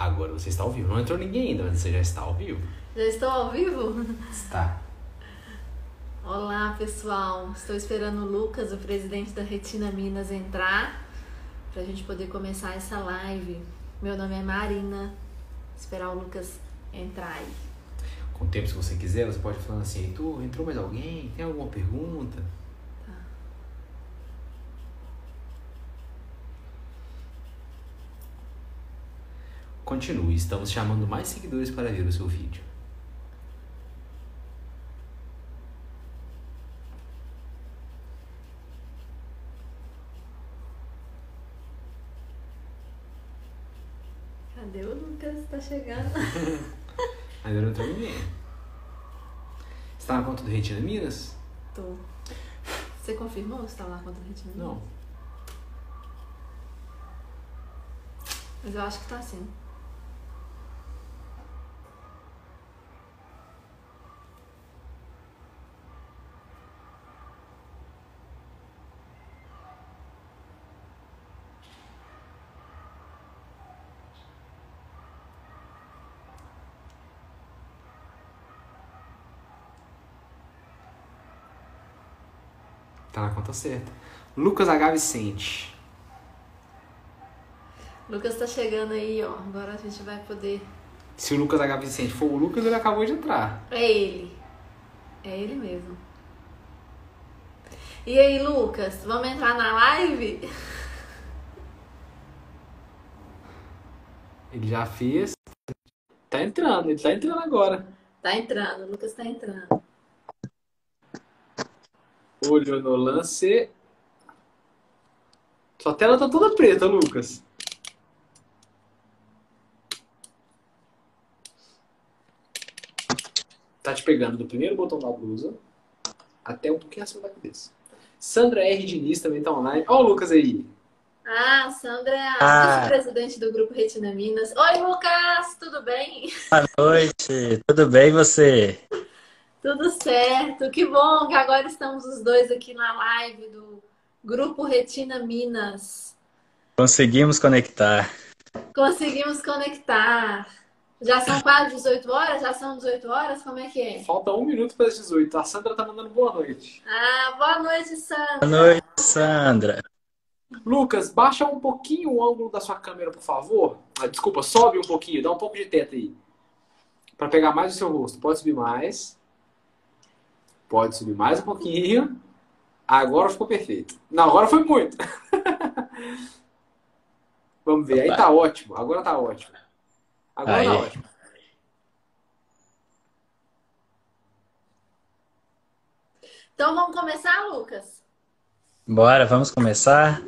Agora você está ao vivo. Não entrou ninguém ainda, mas você já está ao vivo. Já estou ao vivo? Está. Olá, pessoal. Estou esperando o Lucas, o presidente da Retina Minas, entrar para a gente poder começar essa live. Meu nome é Marina. Esperar o Lucas entrar aí. Com o tempo, se você quiser, você pode falar assim: entrou mais alguém? Tem alguma pergunta? Continue, estamos chamando mais seguidores para ver o seu vídeo. Cadê o Lucas? Tá chegando. Ainda não entrou ninguém. Você está na conta do Retina Minas? Tô. Você confirmou se tá lá na conta do Retina Minas? Não. Mas eu acho que tá sim. Tá na conta certa. Lucas H. Vicente. Lucas tá chegando aí, ó. Agora a gente vai poder. Se o Lucas H. Vicente for o Lucas, ele acabou de entrar. É ele. É ele mesmo. E aí, Lucas, vamos entrar na live? Ele já fez. Tá entrando, ele tá entrando agora. Tá entrando, o Lucas tá entrando. Olho no lance. Sua tela tá toda preta, Lucas. Tá te pegando do primeiro botão da blusa até um pouquinho acima da cabeça. Sandra R. Diniz também tá online. Ó o Lucas aí. Ah, Sandra é a Ah. vice-presidente do Grupo Retina Minas. Oi, Lucas, tudo bem? Boa noite, tudo bem e você? Tudo certo. Que bom que agora estamos os dois aqui na live do Grupo Retina Minas. Conseguimos conectar. Conseguimos conectar. Já são quase 18 horas? Já são 18 horas? Como é que é? Falta um minuto para as 18. A Sandra tá mandando boa noite. Ah, boa noite, Sandra. Boa noite, Sandra. Lucas, baixa um pouquinho o ângulo da sua câmera, por favor. Ah, desculpa, sobe um pouquinho, dá um pouco de teto aí. Para pegar mais o seu rosto. Pode subir mais. Pode subir mais um pouquinho. Agora ficou perfeito. Não, agora foi muito. Vamos ver. Aí tá ótimo. Agora tá ótimo. Agora Aí. tá ótimo. Então vamos começar, Lucas? Bora, vamos começar?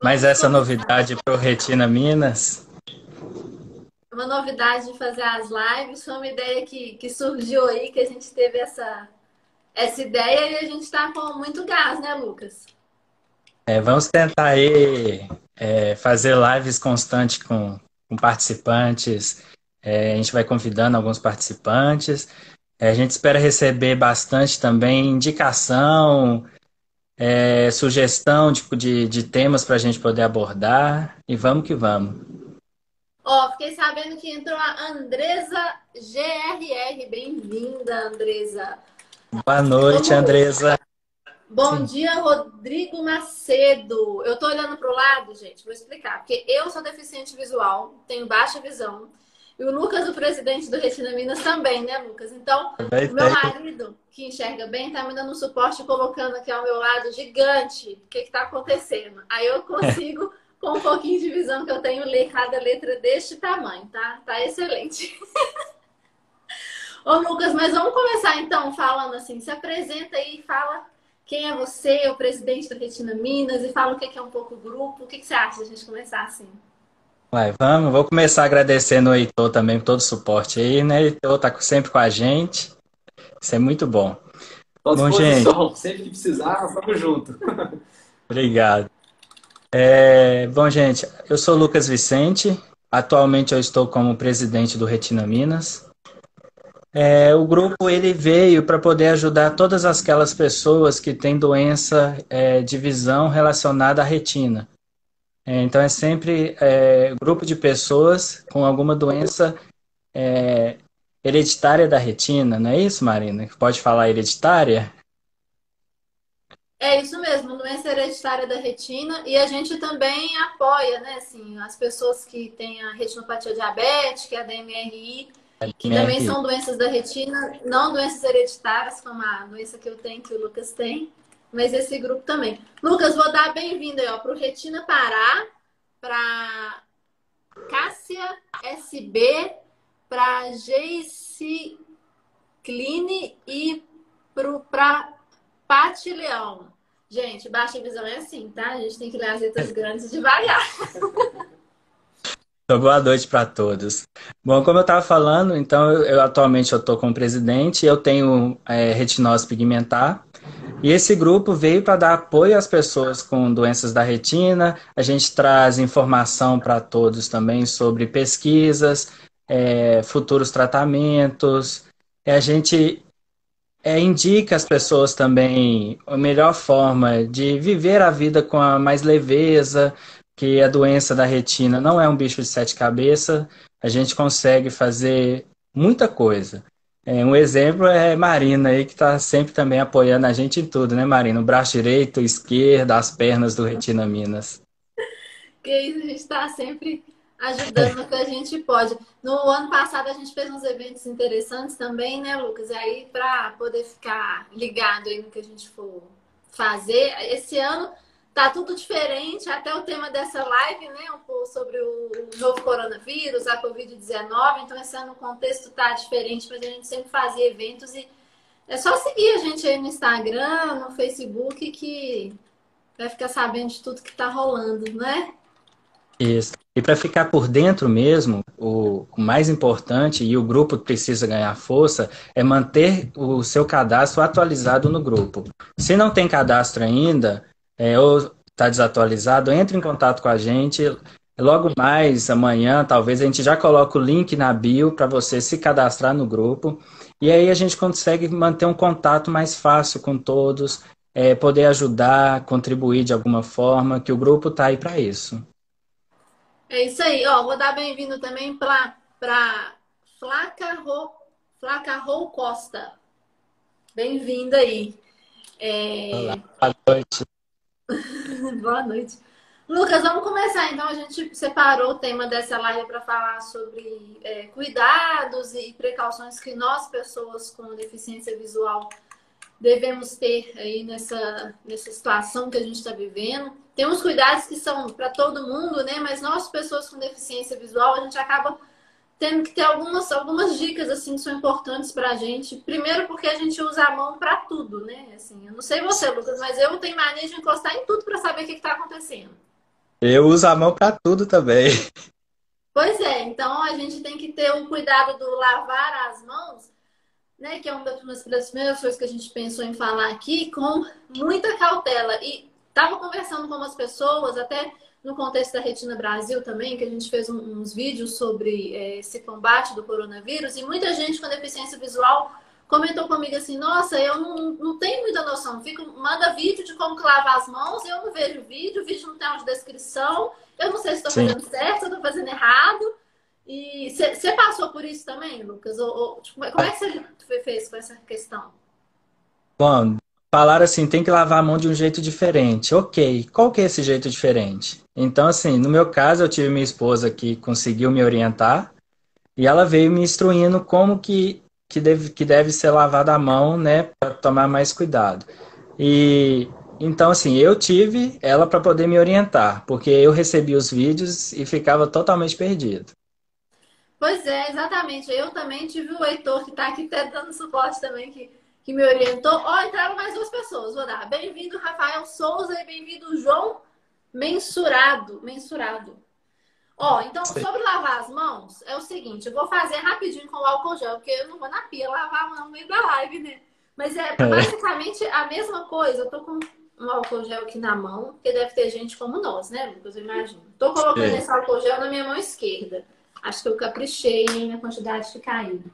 Mais essa novidade para o Retina Minas. Uma novidade de fazer as lives foi uma ideia que, que surgiu aí, que a gente teve essa, essa ideia e a gente está com muito gás, né, Lucas? É, vamos tentar aí é, fazer lives constantes com, com participantes. É, a gente vai convidando alguns participantes. É, a gente espera receber bastante também indicação, é, sugestão tipo, de, de temas para a gente poder abordar. E vamos que vamos. Ó, fiquei sabendo que entrou a Andresa GRR. Bem-vinda, Andresa. Boa noite, Andresa. Bom Sim. dia, Rodrigo Macedo. Eu tô olhando pro lado, gente, vou explicar. Porque eu sou deficiente visual, tenho baixa visão. E o Lucas, o presidente do Retina Minas, também, né, Lucas? Então, o meu tem. marido, que enxerga bem, tá me dando um suporte colocando aqui ao meu lado gigante. O que que tá acontecendo? Aí eu consigo, com um pouquinho de visão que eu tenho, ler cada letra deste tamanho, tá? Tá excelente. Ô, Lucas, mas vamos começar então falando assim. Se apresenta aí e fala quem é você, o presidente do Retina Minas, e fala o que que é um pouco o grupo. O que você acha de a gente começar assim? Vai, vamos. Vou começar agradecendo o Heitor também por todo o suporte aí, né? Heitor tá sempre com a gente. Isso é muito bom. Bom, disposição. Sempre que precisar, vamos junto. Obrigado. É, bom, gente, eu sou Lucas Vicente. Atualmente eu estou como presidente do Retina Minas. É, o grupo ele veio para poder ajudar todas aquelas pessoas que têm doença é, de visão relacionada à retina. É, então é sempre é, grupo de pessoas com alguma doença é, hereditária da retina, não é isso, Marina? Pode falar hereditária? É isso mesmo, doença hereditária da retina e a gente também apoia, né, assim, as pessoas que têm a retinopatia diabética, a DMRI, que também são doenças da retina, não doenças hereditárias, como a doença que eu tenho, que o Lucas tem, mas esse grupo também. Lucas, vou dar bem-vindo aí, ó, pro Retina Pará, para Cássia SB, para Geice Cline e para Pati Leão. Gente, baixa visão é assim, tá? A gente tem que ler as letras grandes devagar. Então, boa noite para todos. Bom, como eu estava falando, então eu, eu atualmente eu estou como presidente, eu tenho é, retinose pigmentar e esse grupo veio para dar apoio às pessoas com doenças da retina. A gente traz informação para todos também sobre pesquisas, é, futuros tratamentos. A gente é, indica às pessoas também a melhor forma de viver a vida com a mais leveza, que a doença da retina não é um bicho de sete cabeças, a gente consegue fazer muita coisa. É, um exemplo é Marina aí, que está sempre também apoiando a gente em tudo, né, Marina? O braço direito, esquerdo, as pernas do Retina Minas. Que isso, a gente está sempre ajudando o que a gente pode. No ano passado a gente fez uns eventos interessantes também, né, Lucas? E aí, para poder ficar ligado aí no que a gente for fazer, esse ano tá tudo diferente, até o tema dessa live, né, um pouco sobre o novo coronavírus, a Covid-19, então esse ano o contexto tá diferente, mas a gente sempre fazia eventos e é só seguir a gente aí no Instagram, no Facebook, que vai ficar sabendo de tudo que tá rolando, né? Isso. E para ficar por dentro mesmo, o, mais importante, e o grupo precisa ganhar força, é manter o seu cadastro atualizado no grupo. Se não tem cadastro ainda, é, ou está desatualizado, entre em contato com a gente. Logo mais, amanhã, talvez a gente já coloque o link na bio para você se cadastrar no grupo. E aí a gente consegue manter um contato mais fácil com todos, é, poder ajudar, contribuir de alguma forma, que o grupo está aí para isso. É isso aí, ó. Vou dar bem-vindo também para Flaca Rô, Flaca Rô Costa. Bem-vinda aí. É... Olá, boa noite. boa noite. Lucas, vamos começar. Então, a gente separou o tema dessa live para falar sobre é, cuidados e precauções que nós, pessoas com deficiência visual, devemos ter aí nessa, nessa situação que a gente está vivendo. Tem uns cuidados que são para todo mundo, né? Mas nós, pessoas com deficiência visual, a gente acaba tendo que ter algumas, algumas dicas assim que são importantes para a gente. Primeiro, porque a gente usa a mão para tudo, né? Assim, eu não sei você, Lucas, mas eu tenho mania de encostar em tudo para saber o que está acontecendo. Eu uso a mão para tudo também. Pois é, então a gente tem que ter o um cuidado do lavar as mãos né, que é uma das primeiras coisas que a gente pensou em falar aqui, com muita cautela. E estava conversando com umas pessoas, até no contexto da Retina Brasil também, que a gente fez uns vídeos sobre é, esse combate do coronavírus, e muita gente com deficiência visual comentou comigo assim, nossa, eu não, não tenho muita noção, Fico, manda vídeo de como lavar as mãos, eu não vejo vídeo, o vídeo não tem uma descrição, eu não sei se estou fazendo certo, se estou fazendo errado. E você passou por isso também, Lucas? Ou, ou tipo, como é que você fez com essa questão? Bom, falaram assim, tem que lavar a mão de um jeito diferente. Ok, qual que é esse jeito diferente? Então, assim, no meu caso, eu tive minha esposa que conseguiu me orientar e ela veio me instruindo como que, que, deve, que deve ser lavada a mão, né, para tomar mais cuidado. E então, assim, eu tive ela para poder me orientar, porque eu recebi os vídeos e ficava totalmente perdido. Pois é, exatamente. Eu também tive o Heitor, que está aqui até dando suporte também, que, que me orientou. Ó, oh, entraram mais duas pessoas, vou dar. Bem-vindo, Rafael Souza, e bem-vindo, João Mensurado. Mensurado. Ó, oh, então, sobre lavar as mãos, é o seguinte, eu vou fazer rapidinho com o álcool gel, porque eu não vou na pia lavar a mão no meio da live, né? Mas é, é basicamente a mesma coisa. Eu tô com um álcool gel aqui na mão, porque deve ter gente como nós, né, Lucas? Eu imagino. Tô colocando é. esse álcool gel na minha mão esquerda. Acho que eu caprichei na quantidade de caindo.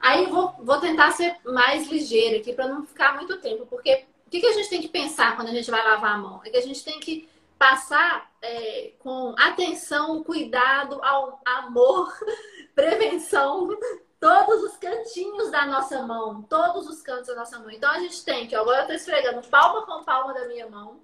Aí vou, vou tentar ser mais ligeira aqui para não ficar muito tempo, porque o que, que a gente tem que pensar quando a gente vai lavar a mão? É que a gente tem que passar é, com atenção, cuidado, ao, amor, prevenção, todos os cantinhos da nossa mão, todos os cantos da nossa mão. Então a gente tem que, ó, agora eu tô esfregando palma com palma da minha mão,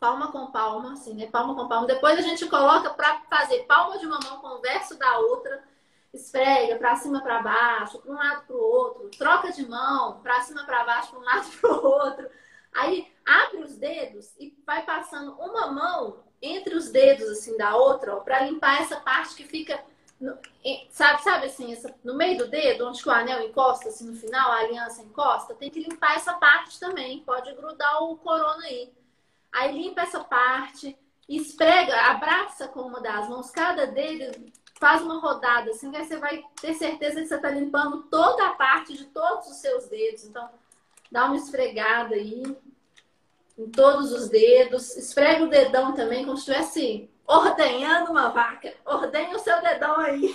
palma com palma, assim, né? Palma com palma. Depois a gente coloca para fazer palma de uma mão com o verso da outra, esfrega para cima para baixo, para um lado para o outro, troca de mão, para cima para baixo, para um lado para o outro. Aí abre os dedos e vai passando uma mão entre os dedos assim da outra, para limpar essa parte que fica no, sabe, sabe assim, essa, no meio do dedo, onde o anel encosta, assim, no final, a aliança encosta, tem que limpar essa parte também. Pode grudar o corona aí. Aí limpa essa parte, esprega, abraça com uma das mãos, cada dedo faz uma rodada, assim, aí você vai ter certeza que você está limpando toda a parte de todos os seus dedos. Então, dá uma esfregada aí em todos os dedos. Esfrega o dedão também, como se estivesse ordenhando uma vaca. Ordenha o seu dedão aí.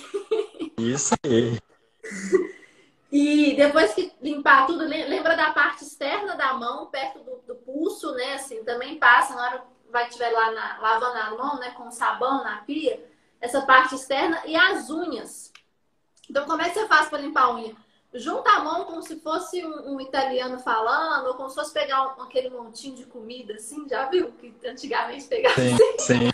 Isso aí. E depois que limpar tudo, lembra da parte externa da mão, perto do, do pulso, né? Assim, também passa na hora que vai estiver lá na, lavando a mão, né? Com sabão na pia, essa parte externa e as unhas. Então, como é que você faz para limpar a unha? junta a mão como se fosse um, um, italiano falando, ou como se fosse pegar um, aquele montinho de comida, assim, já viu? Que antigamente pegava sim, assim. Sim.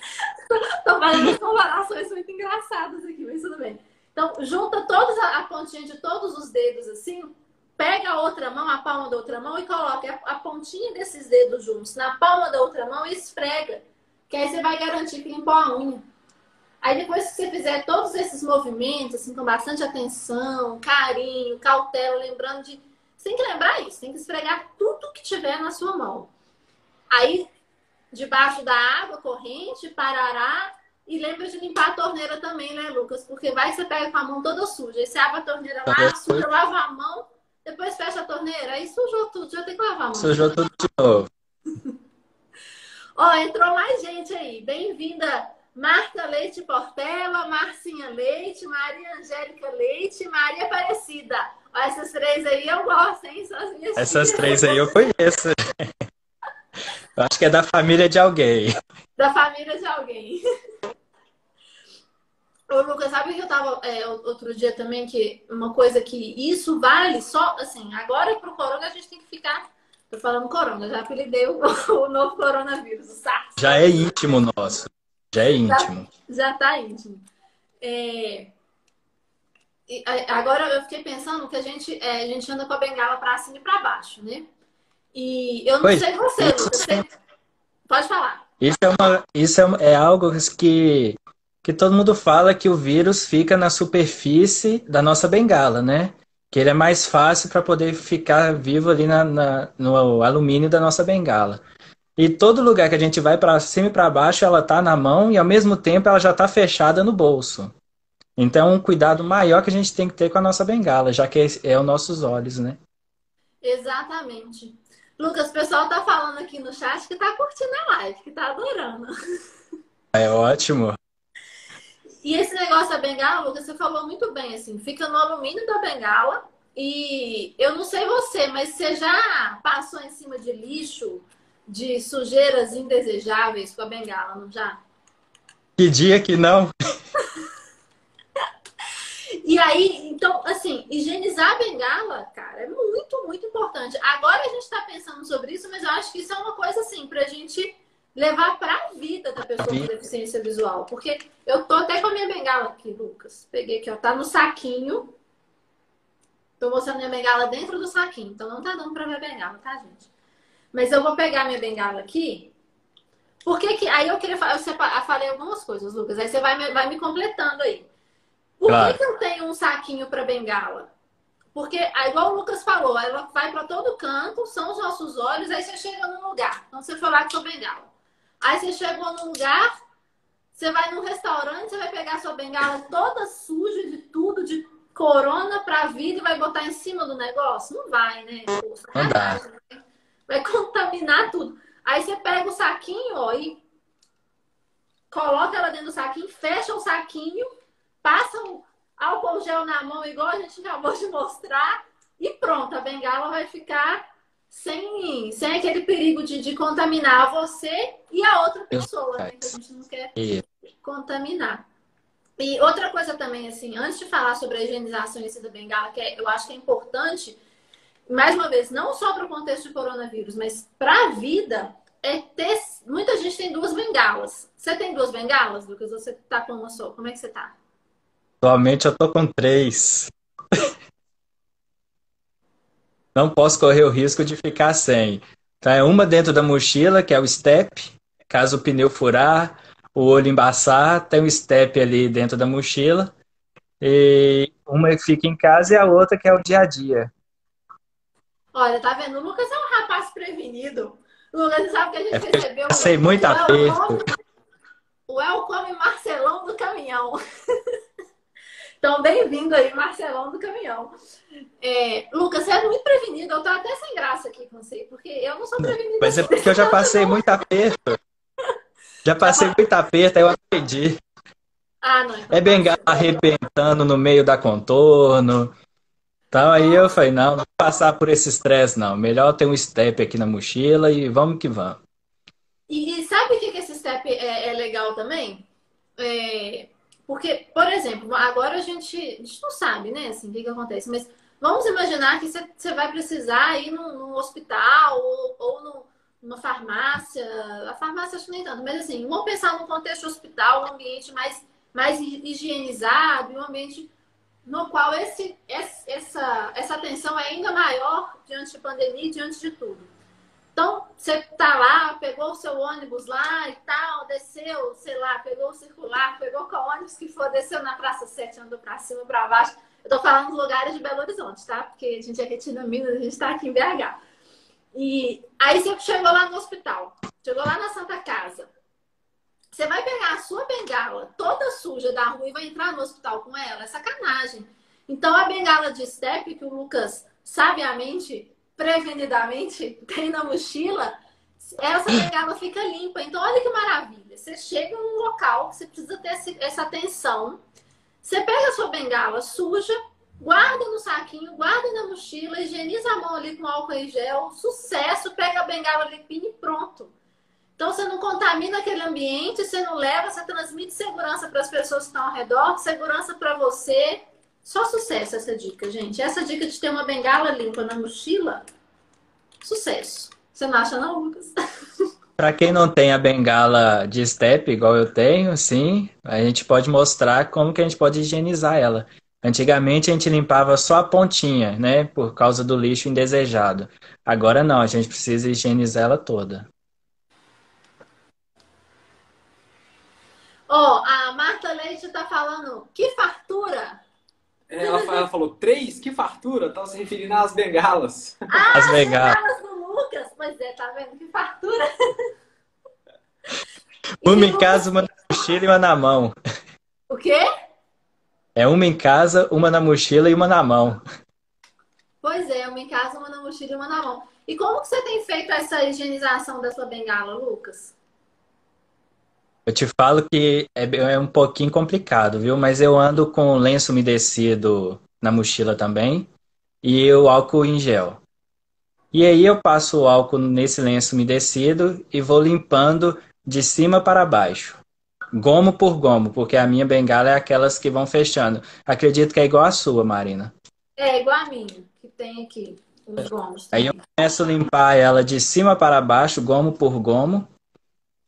Tô fazendo comparações muito engraçadas aqui, mas tudo bem. Então, junta todos a, a pontinha de todos os dedos assim, pega a outra mão, a palma da outra mão e coloca a, a pontinha desses dedos juntos na palma da outra mão e esfrega. Que aí você vai garantir que limpou a unha. Aí depois que você fizer todos esses movimentos, assim, com bastante atenção, carinho, cautela, lembrando de. Você tem que lembrar isso, tem que esfregar tudo que tiver na sua mão. Aí, debaixo da água corrente, parará. E lembra de limpar a torneira também, né, Lucas? Porque vai que você pega com a mão toda suja. Aí você abre a torneira lá, suja, lava a mão, depois fecha a torneira. Aí sujou tudo, já tem que lavar a mão. Sujou tudo de novo. Ó, entrou mais gente aí. Bem-vinda, Marta Leite Portela, Marcinha Leite, Maria Angélica Leite, Maria Aparecida. Ó, essas três aí eu gosto, hein? São as minhas Essas filhas. três aí eu conheço. Eu acho que é da família de alguém. Da família de alguém. Ô, Lucas, sabe que eu tava é, outro dia também, que uma coisa que isso vale só, assim, agora pro corona a gente tem que ficar. Tô falando corona, já apelidei o, o novo coronavírus, o SARS. Já é íntimo nosso. Já é íntimo. Já, já tá íntimo. É... Agora eu fiquei pensando que a gente, é, a gente anda com a bengala para cima e para baixo, né? E eu não Oi, sei você, Lucas. Você... Pode falar. Isso é, uma, isso é, é algo que, que todo mundo fala que o vírus fica na superfície da nossa bengala, né? Que ele é mais fácil para poder ficar vivo ali na, na, no alumínio da nossa bengala. E todo lugar que a gente vai para cima e para baixo, ela tá na mão e ao mesmo tempo ela já está fechada no bolso. Então, um cuidado maior que a gente tem que ter com a nossa bengala, já que é, é os nossos olhos, né? Exatamente. Lucas, o pessoal tá falando aqui no chat que tá curtindo a live, que tá adorando. É ótimo. E esse negócio da bengala, Lucas, você falou muito bem, assim, fica no alumínio da bengala. E eu não sei você, mas você já passou em cima de lixo de sujeiras indesejáveis com a bengala, não já? Que dia que não? e aí, então, assim, higienizar a bengala, cara, é muito, muito importante. Agora a gente está pensando sobre isso, mas eu acho que isso é uma coisa, assim, pra gente levar para a vida da pessoa com deficiência visual. Porque eu tô até com a minha bengala aqui, Lucas. Peguei aqui, ó, tá no saquinho. Tô mostrando minha bengala dentro do saquinho, então não tá dando pra ver a bengala, tá, gente? Mas eu vou pegar minha bengala aqui. Por que que... Aí eu queria falar... Eu falei algumas coisas, Lucas. Aí você vai me, vai me completando aí. Por claro. que, que eu tenho um saquinho para bengala? Porque, igual o Lucas falou, ela vai para todo canto, são os nossos olhos, aí você chega num lugar. Então você foi lá com sua bengala. Aí você chegou num lugar, você vai num restaurante, você vai pegar sua bengala toda suja de tudo, de corona pra vida e vai botar em cima do negócio? Não vai, né? Não dá. Né? Vai contaminar tudo. Aí você pega o saquinho, ó, e coloca ela dentro do saquinho, fecha o saquinho, passa o álcool gel na mão, igual a gente acabou de mostrar, e pronto, a bengala vai ficar sem, sem aquele perigo de, de contaminar você e a outra pessoa, né? Que a gente não quer contaminar. E outra coisa também, assim, antes de falar sobre a higienização e da bengala, que é, eu acho que é importante, mais uma vez, não só para o contexto de coronavírus, mas para a vida, é ter. Muita gente tem duas bengalas. Você tem duas bengalas, Lucas? Você tá com uma só? Como é que você tá? Atualmente eu tô com três. Não posso correr o risco de ficar sem. Então é uma dentro da mochila, que é o step. Caso o pneu furar, o olho embaçar, tem um step ali dentro da mochila. E uma fica em casa e a outra que é o dia a dia. Olha, tá vendo? O Lucas é um rapaz prevenido. O Lucas sabe que a gente é recebeu. Eu sei muito aperto. O Welcome Marcelão do caminhão. Então, bem-vindo aí, Marcelão do Caminhão. É, Lucas, você é muito prevenido. Eu tô até sem graça aqui com você, porque eu não sou prevenido. Mas é porque eu já passei muito aperto. Já passei muito aperto, aí eu aprendi. Ah, não. Então é bengala arrebentando no meio da contorno. Então aí eu falei, não, não passar por esse estresse, não. Melhor ter um step aqui na mochila e vamos que vamos. E, e sabe o que, que esse step é, é legal também? É, porque, por exemplo, agora a gente, a gente não sabe, né, assim, o que, que acontece, mas vamos imaginar que você vai precisar ir num, num hospital ou, ou no, numa farmácia, a farmácia acho que nem tanto, mas assim, vamos pensar num contexto hospital, um ambiente mais, mais higienizado, um ambiente no qual esse, essa, essa atenção é ainda maior diante da pandemia, diante de tudo. Então, você tá lá, pegou o seu ônibus lá e tal, desceu, sei lá, pegou o circular, pegou qual ônibus que for, desceu na Praça 7, andou pra cima, pra baixo. Eu tô falando dos lugares de Belo Horizonte, tá? Porque a gente é Retina Minas, a gente tá aqui em BH. E aí você chegou lá no hospital, chegou lá na Santa Casa. Você vai pegar a sua bengala toda suja da rua e vai entrar no hospital com ela? É sacanagem. Então a bengala de step que o Lucas sabiamente prevenidamente tem na mochila, essa bengala fica limpa. Então, olha que maravilha. Você chega num local, você precisa ter essa atenção. Você pega a sua bengala suja, guarda no saquinho, guarda na mochila, higieniza a mão ali com álcool em gel, sucesso, pega a bengala limpinha e pronto. Então você não contamina aquele ambiente, você não leva, você transmite segurança para as pessoas que estão ao redor, segurança para você só sucesso essa dica, gente. Essa dica de ter uma bengala limpa na mochila, sucesso. Você não acha não, Lucas? Para quem não tem a bengala de step, igual eu tenho, sim, a gente pode mostrar como que a gente pode higienizar ela. Antigamente a gente limpava só a pontinha, né, por causa do lixo indesejado. Agora não, a gente precisa higienizar ela toda. Ó, oh, a Marta Leite tá falando, que fartura! Ela, ela falou, três? Que fartura? Estava se referindo às bengalas. Ah, as bengalas. bengalas do Lucas. Pois é, tá vendo? Que fartura. Uma em casa, uma na mochila e uma na mão. O quê? É uma em casa, uma na mochila e uma na mão. Pois é, uma em casa, uma na mochila e uma na mão. E como que você tem feito essa higienização da sua bengala, Lucas? Eu te falo que é, é um pouquinho complicado, viu? Mas eu ando com lenço umedecido na mochila também e o álcool em gel. E aí eu passo o álcool nesse lenço umedecido e vou limpando de cima para baixo. Gomo por gomo, porque a minha bengala é aquelas que vão fechando. Acredito que é igual a sua, Marina. É igual a minha, que tem aqui os gomos. Aí eu começo a limpar ela de cima para baixo, gomo por gomo.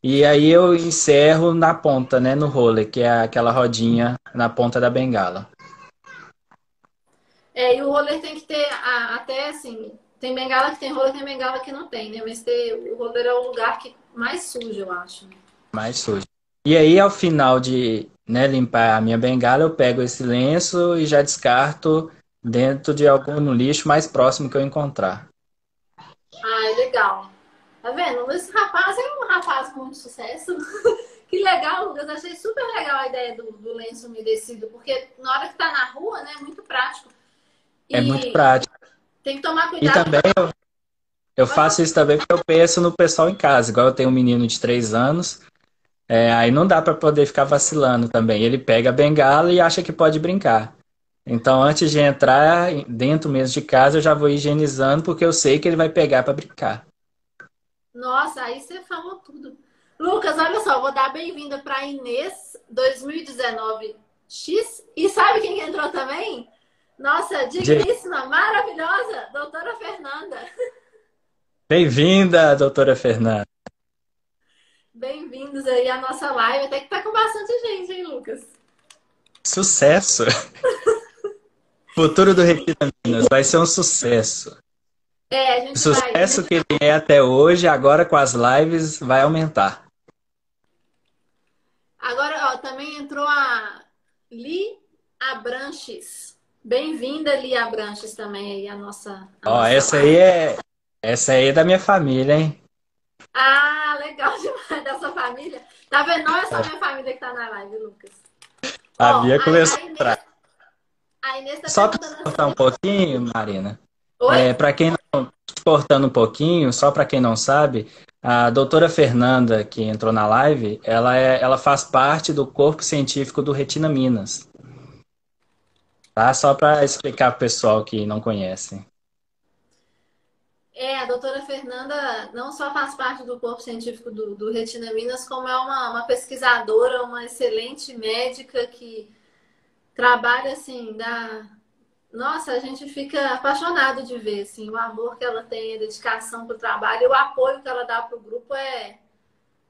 E aí eu encerro na ponta, né, no roller, que é aquela rodinha na ponta da bengala. É, e o roller tem que ter até assim, tem bengala que tem roller, tem bengala que não tem, né? Mas ter, o roller é o lugar que mais suja, eu acho. Mais sujo. E aí, ao final de né, limpar a minha bengala, eu pego esse lenço e já descarto dentro de algum lixo mais próximo que eu encontrar. Ah, é legal. Tá vendo? Esse rapaz é um rapaz com muito sucesso. que legal, Lucas. Achei super legal a ideia do, do, lenço umedecido, porque na hora que tá na rua, né, é muito prático. É e é muito prático. Tem que tomar cuidado. E também eu, eu faço isso também porque eu penso no pessoal em casa. Igual eu tenho um menino de três anos, é, aí não dá para poder ficar vacilando também. Ele pega a bengala e acha que pode brincar. Então, antes de entrar dentro mesmo de casa, eu já vou higienizando, porque eu sei que ele vai pegar para brincar. Nossa, aí você falou tudo. Lucas, olha só, vou dar bem-vinda para Inês 2019 X. E sabe quem entrou também? Nossa, digníssima, maravilhosa, doutora Fernanda. Bem-vinda, doutora Fernanda. Bem-vindos aí à nossa live. Até que tá com bastante gente, hein, Lucas? Sucesso! Futuro do Retira Minas vai ser um sucesso. É, a o sucesso vai... que ele é até hoje, agora com as lives, vai aumentar. Agora, ó, também entrou a Li Abranches. Bem-vinda, Li Abranches, também aí, a nossa. A ó, nossa essa live. aí é. Essa aí é da minha família, hein? Ah, legal demais da sua família. Tá vendo? Não é só minha família que tá na live, Lucas. A Ó, Bia começou a Inês, a a Inês tá Só perguntando cortar um assim- pouquinho, Marina. Oi? É, para quem não, cortando um pouquinho, só para quem não sabe, a doutora Fernanda, que entrou na live, ela, é, ela faz parte do corpo científico do Retina Minas. Tá? Só para explicar para o pessoal que não conhece. É, a doutora Fernanda não só faz parte do corpo científico do, do Retina Minas, como é uma, uma pesquisadora, uma excelente médica que trabalha assim, da. Nossa, a gente fica apaixonado de ver assim, o amor que ela tem, a dedicação para o trabalho e o apoio que ela dá para o grupo é.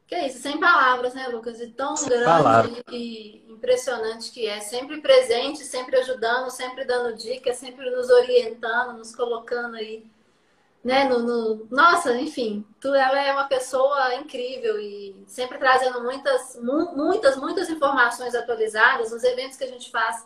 Que é isso, sem palavras, né, Lucas? E tão Sem grande palavras. e impressionante que é. Sempre presente, sempre ajudando, sempre dando dicas, sempre nos orientando, nos colocando aí né, no, no- Nossa, enfim, tu, ela é uma pessoa incrível e sempre trazendo muitas, mu- muitas, muitas informações atualizadas. Nos eventos que a gente faz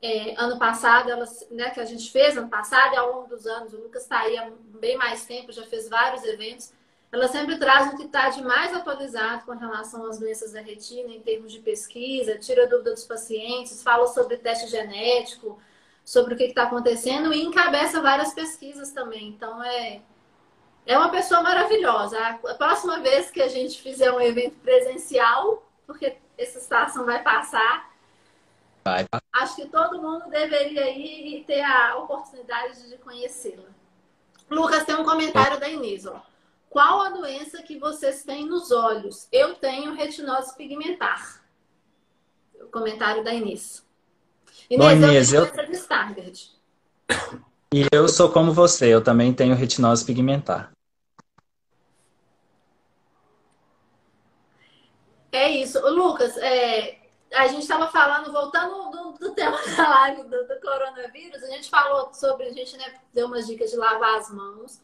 é, ano passado, elas, né, que a gente fez ano passado e ao longo dos anos, o Lucas está aí há bem mais tempo, já fez vários eventos. Ela sempre traz o que está de mais atualizado com relação às doenças da retina, em termos de pesquisa, tira dúvida dos pacientes, fala sobre teste genético, sobre o que está acontecendo e encabeça várias pesquisas também. Então é é uma pessoa maravilhosa. A próxima vez que a gente fizer um evento presencial, porque essa situação vai passar, Vai. acho que todo mundo deveria ir e ter a oportunidade de conhecê-la. Lucas, tem um comentário da Inês. Ó. Qual a doença que vocês têm nos olhos? Eu tenho retinose pigmentar. O comentário da Inês. Bom, Inês, Inês, eu eu- tenho doença de. E eu sou como você, eu também tenho retinose pigmentar. É isso. Lucas, é, a gente estava falando, voltando do, do tema da live do, do coronavírus, a gente falou sobre, a gente né, deu umas dicas de lavar as mãos.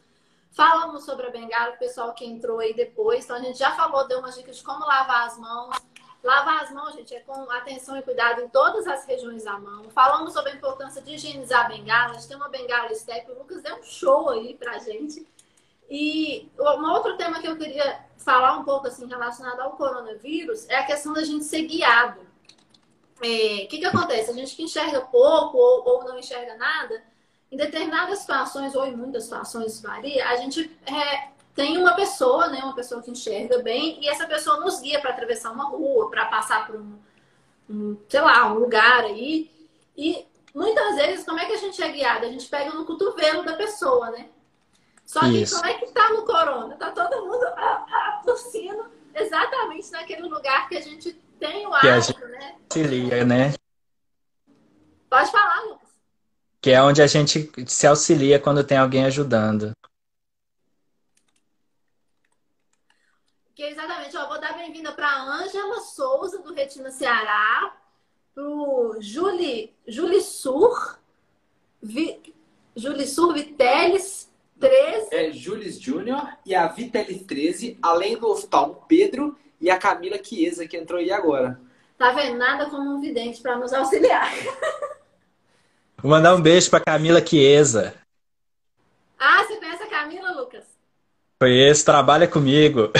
Falamos sobre a bengala, o pessoal que entrou aí depois. Então, a gente já falou, deu umas dicas de como lavar as mãos. Lavar as mãos, gente, é com atenção e cuidado em todas as regiões da mão. Falamos sobre a importância de higienizar a bengala. A gente tem uma bengala step. O Lucas deu um show aí pra gente. E um outro tema que eu queria falar um pouco assim relacionado ao coronavírus é a questão da gente ser guiado. É, O que, que acontece? A gente que enxerga pouco ou, ou não enxerga nada, em determinadas situações, ou em muitas situações varia, a gente é, tem uma pessoa, né, uma pessoa que enxerga bem, e essa pessoa nos guia para atravessar uma rua, para passar por um, um, sei lá, um lugar aí. E muitas vezes, como é que a gente é guiado? A gente pega no cotovelo da pessoa, né? Só que Isso. como é que tá no corona? Tá todo mundo ah, ah, tossindo exatamente naquele lugar que a gente tem o Que a hábito, né? Auxilia, né? Pode falar, Lucas. Que é onde a gente se auxilia quando tem alguém ajudando. Que é exatamente, ó, vou dar bem-vinda para Ângela Souza, do Retina Ceará, pro Juli, Juli Sur, Vi, Juli Sur Viteles, 13. É Jules Júnior e a Vitelli 13, além do oftalmo Pedro e a Camila Chiesa, que entrou aí agora. Tá vendo? Nada como um vidente para nos auxiliar. Vou mandar um beijo pra Camila Chiesa. Ah, você conhece a Camila, Lucas? Conheço, trabalha comigo.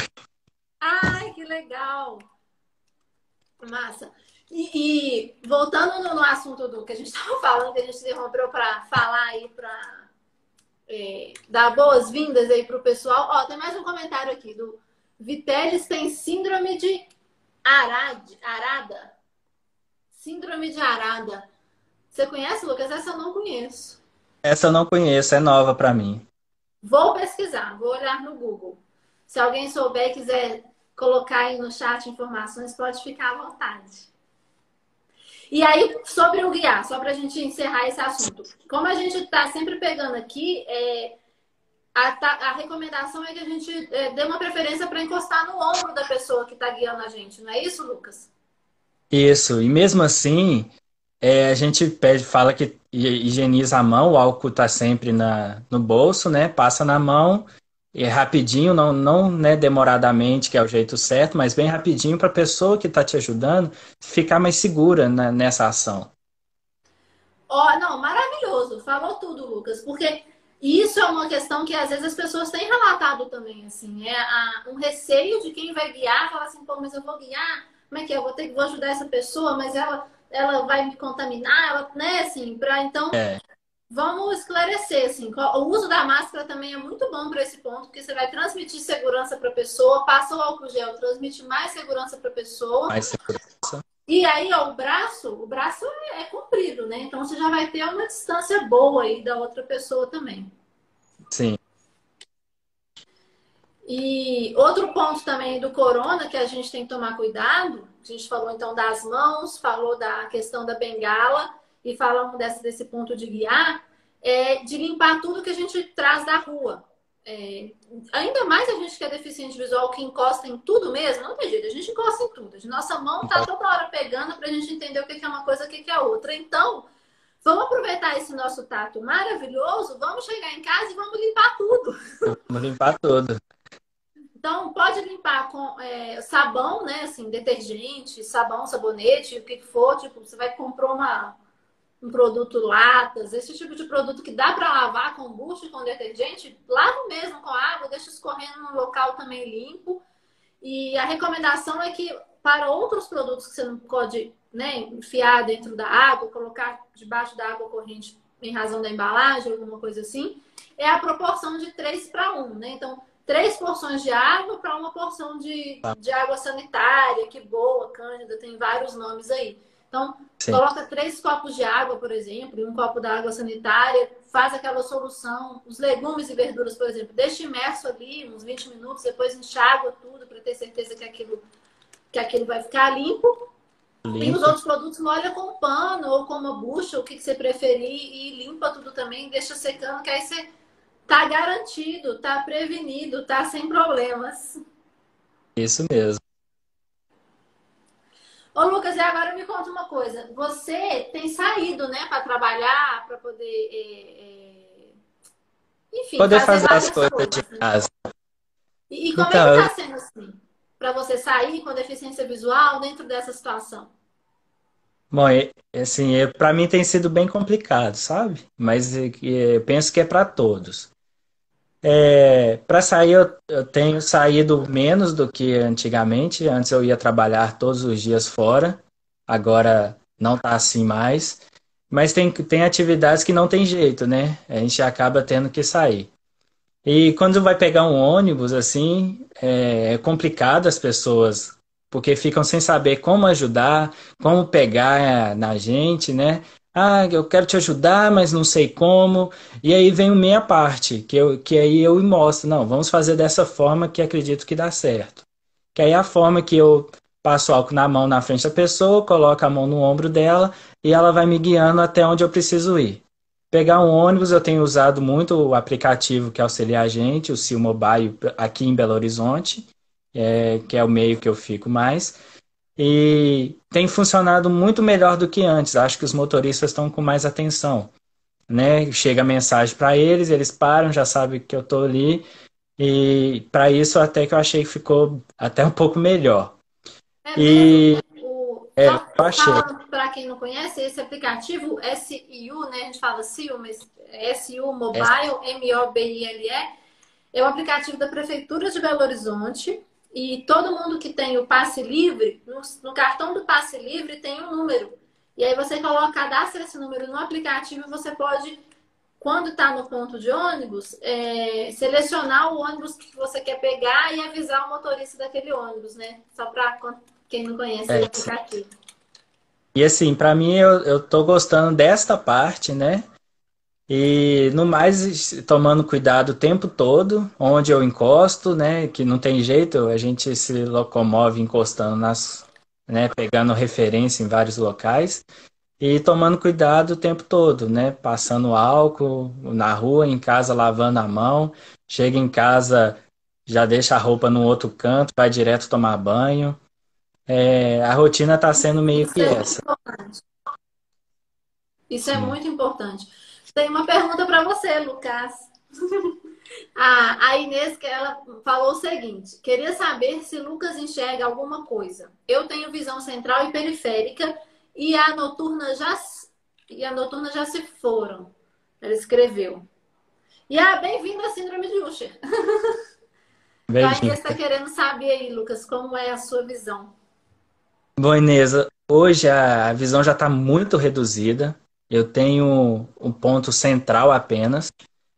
Ai, que legal! Massa. E, e voltando no, no assunto do que a gente estava falando, que a gente interrompeu para falar aí, para é, dar boas-vindas aí para o pessoal. Ó, tem mais um comentário aqui do Vitelis tem síndrome de Arad, Arada. Síndrome de Arada. Você conhece, Lucas? Essa eu não conheço. Essa eu não conheço, é nova para mim. Vou pesquisar, vou olhar no Google. Se alguém souber e quiser colocar aí no chat informações, pode ficar à vontade. E aí, sobre o guiar, só para a gente encerrar esse assunto. Como a gente está sempre pegando aqui, é, a, a, recomendação é que a gente é, dê uma preferência para encostar no ombro da pessoa que está guiando a gente, não é isso, Lucas? Isso, e mesmo assim, é, a gente pede, fala que higieniza a mão, o álcool está sempre na, no bolso, né? Passa na mão e é rapidinho, não, não né, demoradamente, que é o jeito certo, mas bem rapidinho para a pessoa que está te ajudando ficar mais segura né, nessa ação. Oh, não, maravilhoso, falou tudo, Lucas, porque isso é uma questão que às vezes as pessoas têm relatado também, assim, é a, um receio de quem vai guiar, falar assim, pô, mas eu vou guiar, como é que é? Eu vou ter que vou ajudar essa pessoa, mas ela, ela vai me contaminar, ela, né, assim, para então é. Vamos esclarecer, assim, o uso da máscara também é muito bom para esse ponto, porque você vai transmitir segurança para a pessoa, passa o álcool gel, transmite mais segurança para a pessoa. Mais segurança. E aí, ó, o braço, o braço é, é comprido, né? Então você já vai ter uma distância boa aí da outra pessoa também. Sim. E outro ponto também do corona que a gente tem que tomar cuidado, a gente falou então das mãos, falou da questão da bengala e falamos desse, desse ponto de guiar, é de limpar tudo que a gente traz da rua. É, ainda mais a gente que é deficiente visual, que encosta em tudo mesmo, não tem jeito, a gente encosta em tudo. Nossa mão tá toda hora pegando para a gente entender o que é uma coisa e o que é outra. Então, vamos aproveitar esse nosso tato maravilhoso, vamos chegar em casa e vamos limpar tudo. Vamos limpar tudo. Então, pode limpar com é, sabão, né? Assim, detergente, sabão, sabonete, o que for. Tipo, você vai comprar uma, um produto latas, esse tipo de produto que dá para lavar com bucho e com detergente, lava mesmo com água, deixa escorrendo num local também limpo. E a recomendação é que para outros produtos que você não pode né, enfiar dentro da água, colocar debaixo da água corrente em razão da embalagem, alguma coisa assim, é a proporção de 3 para 1, né? Então, três porções de água para uma porção de, de água sanitária, que boa, cândida, tem vários nomes aí. Então, Sim. coloca três copos de água, por exemplo, e um copo da água sanitária, faz aquela solução. Os legumes e verduras, por exemplo, deixa imerso ali uns 20 minutos, depois enxágua tudo para ter certeza que aquilo, que aquilo vai ficar limpo. limpo. E os outros produtos molha com pano ou com uma bucha, o que, que você preferir, e limpa tudo também, deixa secando, que aí você tá garantido, tá prevenido, tá sem problemas. Isso mesmo. Ô, Lucas, e agora me conta uma coisa. Você tem saído, né, para trabalhar, para poder. É, é... Enfim, poder fazer, fazer as coisas, coisas de né? casa. E, e como então, é que está sendo assim? Para você sair com deficiência visual dentro dessa situação? Bom, assim, para mim tem sido bem complicado, sabe? Mas eu penso que é para todos. É, para sair, eu, eu, tenho saído menos do que antigamente. Antes eu ia trabalhar todos os dias fora, agora não está assim mais. Mas tem, tem atividades que não tem jeito, né? A gente acaba tendo que sair. E quando vai pegar um ônibus, assim, é, é complicado as pessoas, porque ficam sem saber como ajudar, como pegar na gente, né? Ah, eu quero te ajudar, mas não sei como. E aí vem o meia parte, que, eu, que aí eu mostro, não, vamos fazer dessa forma que acredito que dá certo. Que aí é a forma que eu passo álcool na mão na frente da pessoa, coloco a mão no ombro dela e ela vai me guiando até onde eu preciso ir. Pegar um ônibus, eu tenho usado muito o aplicativo que auxilia a gente, o Sil Mobile, aqui em Belo Horizonte, é, que é o meio que eu fico mais e tem funcionado muito melhor do que antes. Acho que os motoristas estão com mais atenção. Né? Chega a mensagem para eles, eles param, já sabem que eu estou ali. E para isso até que eu achei que ficou até um pouco melhor. É e o... é, eu achei. Para quem não conhece, esse aplicativo SIU, né? A gente fala SIU, mas SU Mobile, M-O-B-I-L-E, é um aplicativo da Prefeitura de Belo Horizonte e todo mundo que tem o passe livre, no, no, cartão do passe livre tem um número. E aí você coloca, cadastra esse número no aplicativo e você pode, quando está no ponto de ônibus, é, selecionar o ônibus que você quer pegar e avisar o motorista daquele ônibus, né? Só para quem não conhece é, o aplicativo. E assim, para mim, eu, eu tô gostando desta parte, né? E no mais, tomando cuidado o tempo todo, onde eu encosto, né? Que não tem jeito, a gente se locomove encostando nas, né? Pegando referência em vários locais e tomando cuidado o tempo todo, né? Passando álcool na rua, em casa lavando a mão, chega em casa já deixa a roupa no outro canto, vai direto tomar banho. É, a rotina está sendo meio que é essa. Isso é muito importante. Tem uma pergunta para você, Lucas. a Inês que ela falou o seguinte: queria saber se Lucas enxerga alguma coisa. Eu tenho visão central e periférica e a noturna já e a noturna já se foram. Ela escreveu. E ah, bem-vindo à síndrome de Usher. Então, a Inês está querendo saber aí, Lucas, como é a sua visão. Bom, Inês, hoje a visão já está muito reduzida. Eu tenho um ponto central apenas.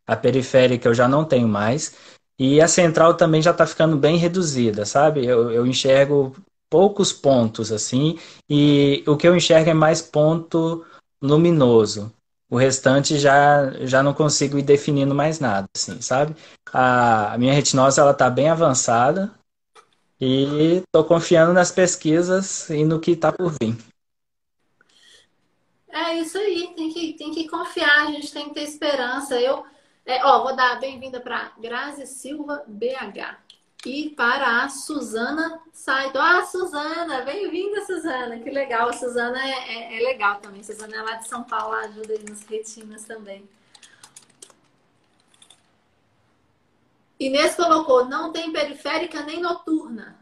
A periférica eu já não tenho mais. E a central também já está ficando bem reduzida, sabe? Eu, eu enxergo poucos pontos assim. E o que eu enxergo é mais ponto luminoso. O restante já, já não consigo ir definindo mais nada, assim, sabe? A, a minha retinose ela está bem avançada e estou confiando nas pesquisas e no que está por vir. É isso aí, tem que, tem que confiar, a gente tem que ter esperança. Eu, é, ó, vou dar bem-vinda para Grazi Silva BH e para a Suzana Saito. Ah, Suzana, bem-vinda, Suzana. Que legal, a Suzana é, é, é, legal também. Suzana é lá de São Paulo, ajuda aí nas retinas também. Inês colocou, não tem periférica nem noturna.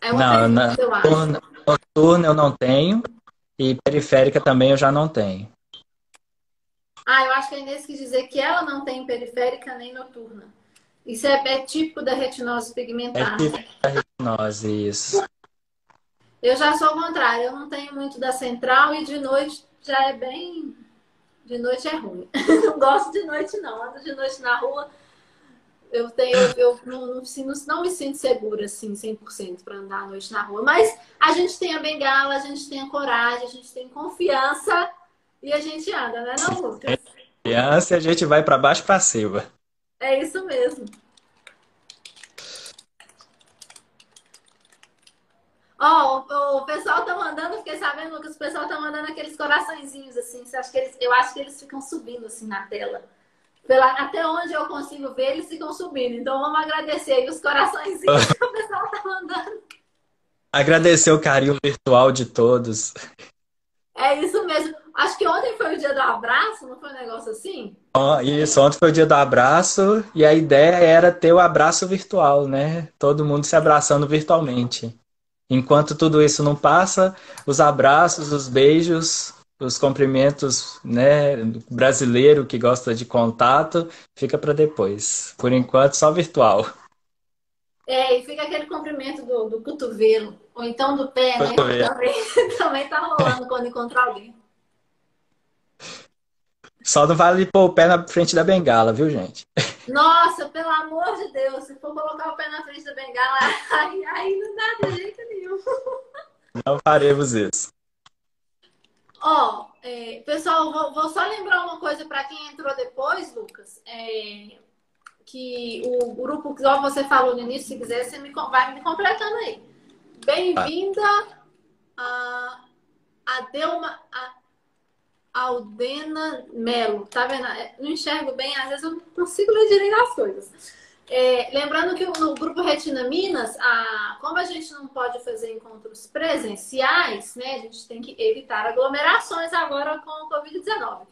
É uma não, pergunta, eu acho. Noturna eu não tenho. E periférica também eu já não tenho. Ah, eu acho que a Inês quis dizer que ela não tem periférica nem noturna. Isso é, é típico da retinose pigmentar. É típico da retinose, isso. Eu já sou o contrário, eu não tenho muito da central e de noite já é bem. De noite é ruim. não gosto de noite, não. Ando de noite na rua, eu tenho, eu, não, não, não, me sinto segura, assim, 100% para andar à noite na rua. Mas a gente tem a bengala, a gente tem a coragem, a gente tem confiança e a gente anda, né, não, Lucas? Confiança e a gente vai para baixo para cima. É isso mesmo. Ó, oh, o, pessoal tá mandando, fiquei sabendo, Lucas, o pessoal tá mandando aqueles coraçõezinhos assim. Você acha que eles, eu acho que eles ficam subindo assim na tela. Pela, até onde eu consigo ver, eles ficam subindo. Então vamos agradecer aí os coraçõezinhos que o pessoal tá mandando. Agradecer o carinho virtual de todos. É isso mesmo. Acho que ontem foi o dia do abraço, não foi um negócio assim? Isso, ontem foi o dia do abraço e a ideia era ter o abraço virtual, né? Todo mundo se abraçando virtualmente. Enquanto tudo isso não passa, os abraços, os beijos, os cumprimentos, né, brasileiro que gosta de contato, fica para depois. Por enquanto, só virtual. É, e fica aquele cumprimento do, do cotovelo, ou então do pé, né? Também, também tá rolando quando encontrar alguém. Só não vale pôr o pé na frente da bengala, viu, gente? Nossa, pelo amor de Deus, se for colocar o pé na frente da bengala, aí, aí não dá de jeito nenhum. Não faremos isso. Ó, oh, é, pessoal, vou, vou, só lembrar uma coisa para quem entrou depois, Lucas. É, que o grupo, igual você falou no início, se quiser, você me, vai me completando aí. Bem-vinda a, a Delma a Aldena Melo. Tá vendo? É, não enxergo bem, às vezes eu não consigo ler direito as coisas. É, lembrando que no grupo Retina Minas, a, como a gente não pode fazer encontros presenciais, né, a gente tem que evitar aglomerações agora com o Covid-19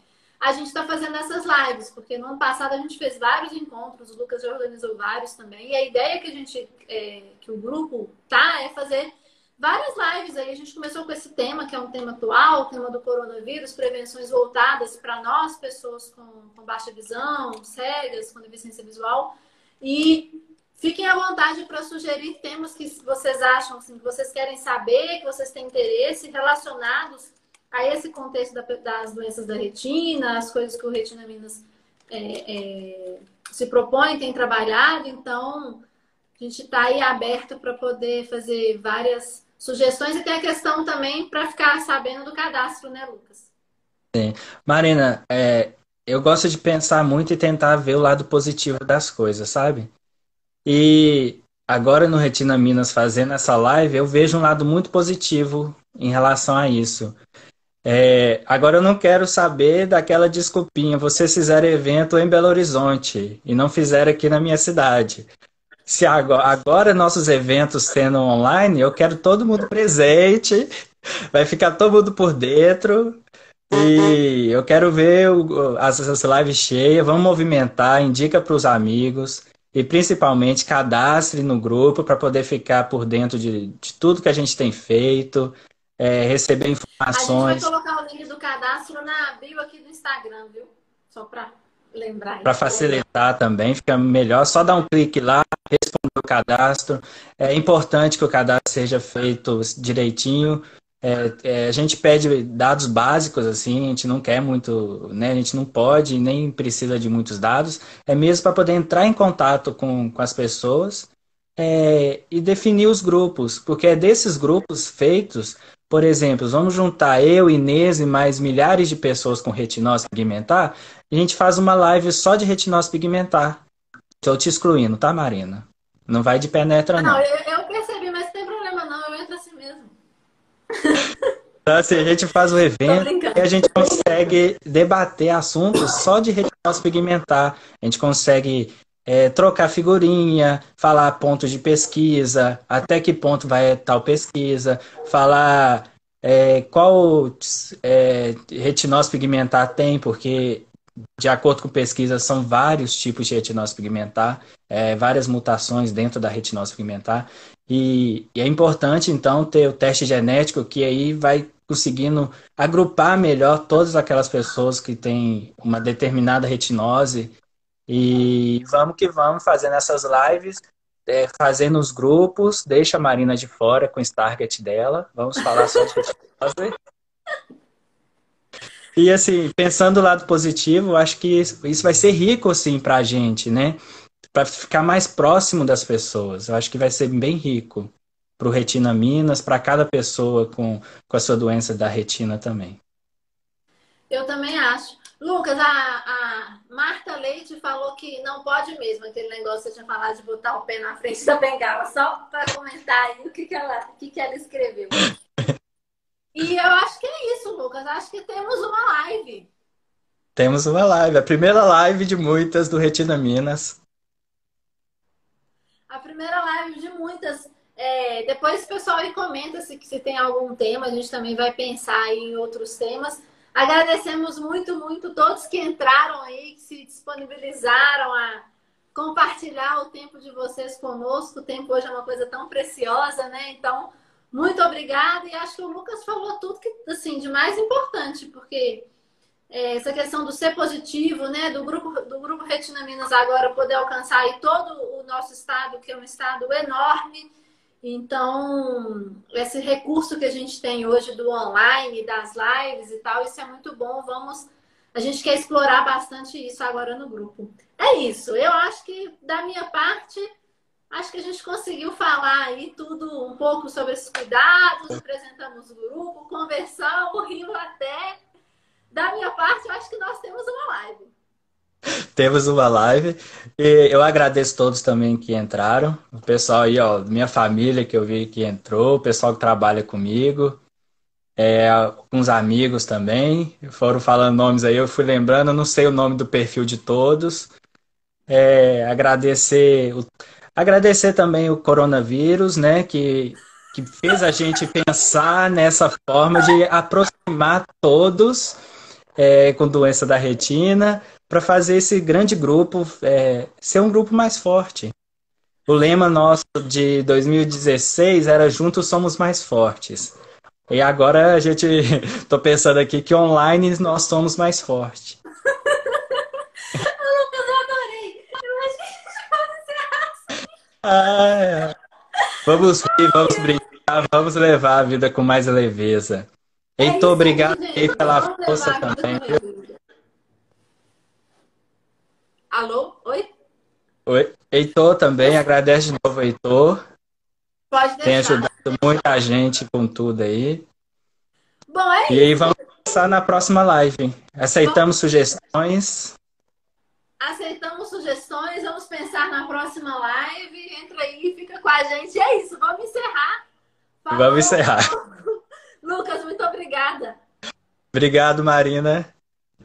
a gente está fazendo essas lives, porque no ano passado a gente fez vários encontros, o Lucas já organizou vários também, e a ideia que a gente, é, que o grupo tá, é fazer várias lives aí. A gente começou com esse tema, que é um tema atual, o tema do coronavírus, prevenções voltadas para nós, pessoas com, com baixa visão, cegas, com deficiência visual. E fiquem à vontade para sugerir temas que vocês acham, assim, que vocês querem saber, que vocês têm interesse relacionados a esse contexto das doenças da retina, as coisas que o Retina Minas é, é, se propõe, tem trabalhado, então a gente está aí aberto para poder fazer várias sugestões e tem a questão também para ficar sabendo do cadastro, né, Lucas? Sim. Marina, é, eu gosto de pensar muito e tentar ver o lado positivo das coisas, sabe? E agora no Retina Minas fazendo essa live, eu vejo um lado muito positivo em relação a isso. É, agora eu não quero saber daquela desculpinha. Vocês fizeram evento em Belo Horizonte e não fizeram aqui na minha cidade. Se agora, agora nossos eventos sendo online, eu quero todo mundo presente, vai ficar todo mundo por dentro. E eu quero ver o, as, as lives cheias, vamos movimentar, indica para os amigos e principalmente cadastre no grupo para poder ficar por dentro de, de tudo que a gente tem feito, é, receber informações. A gente vai colocar o link do cadastro na bio aqui do Instagram, viu? Só para lembrar. Para facilitar também, fica melhor. Só dar um clique lá, responder o cadastro. É importante que o cadastro seja feito direitinho. É, é, a gente pede dados básicos, assim, a gente não quer muito, né? A gente não pode nem precisa de muitos dados. É mesmo para poder entrar em contato com, com as pessoas é, e definir os grupos, porque é desses grupos feitos por exemplo, vamos juntar eu, Inês e mais milhares de pessoas com retinose pigmentar, a gente faz uma live só de retinose pigmentar. Estou te excluindo, tá, Marina? Não vai de penetra, não. Não, eu, eu percebi, mas não tem problema não, eu entro assim mesmo. Então, assim, a gente faz o evento e a gente consegue debater assuntos só de retinose pigmentar. A gente consegue é, trocar figurinha, falar pontos de pesquisa, até que ponto vai tal pesquisa, falar é, qual é, retinose pigmentar tem, porque de acordo com pesquisa são vários tipos de retinose pigmentar, é, várias mutações dentro da retinose pigmentar, e, e é importante então ter o teste genético que aí vai conseguindo agrupar melhor todas aquelas pessoas que têm uma determinada retinose e vamos que vamos fazendo essas lives, é, fazendo os grupos, deixa a Marina de fora com o target dela. Vamos falar de fazer. E assim, pensando do lado positivo, acho que isso vai ser rico assim a gente, né? Para ficar mais próximo das pessoas. Eu acho que vai ser bem rico para o Retina Minas, para cada pessoa com, com a sua doença da retina também. Eu também acho. Lucas, a, a Marta Leite falou que não pode mesmo aquele negócio tinha falado de botar o pé na frente da bengala, só para comentar aí o que, que, ela, o que, que ela escreveu. E eu acho que é isso, Lucas. Acho que temos uma live. Temos uma live, a primeira live de muitas do Retina Minas. A primeira live de muitas. É, depois o pessoal aí comenta se, se tem algum tema, a gente também vai pensar em outros temas. Agradecemos muito, muito todos que entraram aí, que se disponibilizaram a compartilhar o tempo de vocês conosco. O tempo hoje é uma coisa tão preciosa, né? Então, muito obrigada. E acho que o Lucas falou tudo que, assim, de mais importante, porque é, essa questão do ser positivo, né? Do grupo, do grupo Retina Minas agora poder alcançar aí todo o nosso estado, que é um estado enorme então, esse recurso que a gente tem hoje do online, das lives e tal, isso é muito bom. Vamos, a gente quer explorar bastante isso agora no grupo. É isso. Eu acho que da minha parte, acho que a gente conseguiu falar aí tudo um pouco sobre esses cuidados, apresentamos o grupo, conversamos, rimos até. Da minha parte, eu acho que nós temos uma live. Temos uma live. E eu agradeço todos também que entraram. O pessoal aí, ó, minha família que eu vi que entrou, o pessoal que trabalha comigo, é, amigos também. Foram falando nomes aí, eu fui lembrando, não sei o nome do perfil de todos. É, agradecer, agradecer também o coronavírus, né, que, que fez a gente pensar nessa forma de aproximar todos é, com doença da retina para fazer esse grande grupo é, ser um grupo mais forte. O lema nosso de 2016 era Juntos Somos Mais Fortes. E agora a gente, tô pensando aqui que online nós somos mais fortes. Lucas, eu adorei. Eu acho que gente Ah, é. Vamos rir, vamos brincar, vamos levar a vida com mais leveza. É Heitor, obrigado aí pela força também. Alô? Oi? Oi. Heitor também, agradece de novo, Heitor. Pode Tem deixar. ajudado muita gente com tudo aí. Bom, é E aí vamos começar na próxima live. Aceitamos sugestões. Aceitamos sugestões, vamos pensar na próxima live. Entra aí, fica com a gente. E é isso, vamos encerrar. Falou. Vamos encerrar. Lucas, muito obrigada. Obrigado, Marina.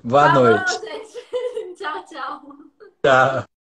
Boa Falou, noite. gente. tchau, tchau. Tchau.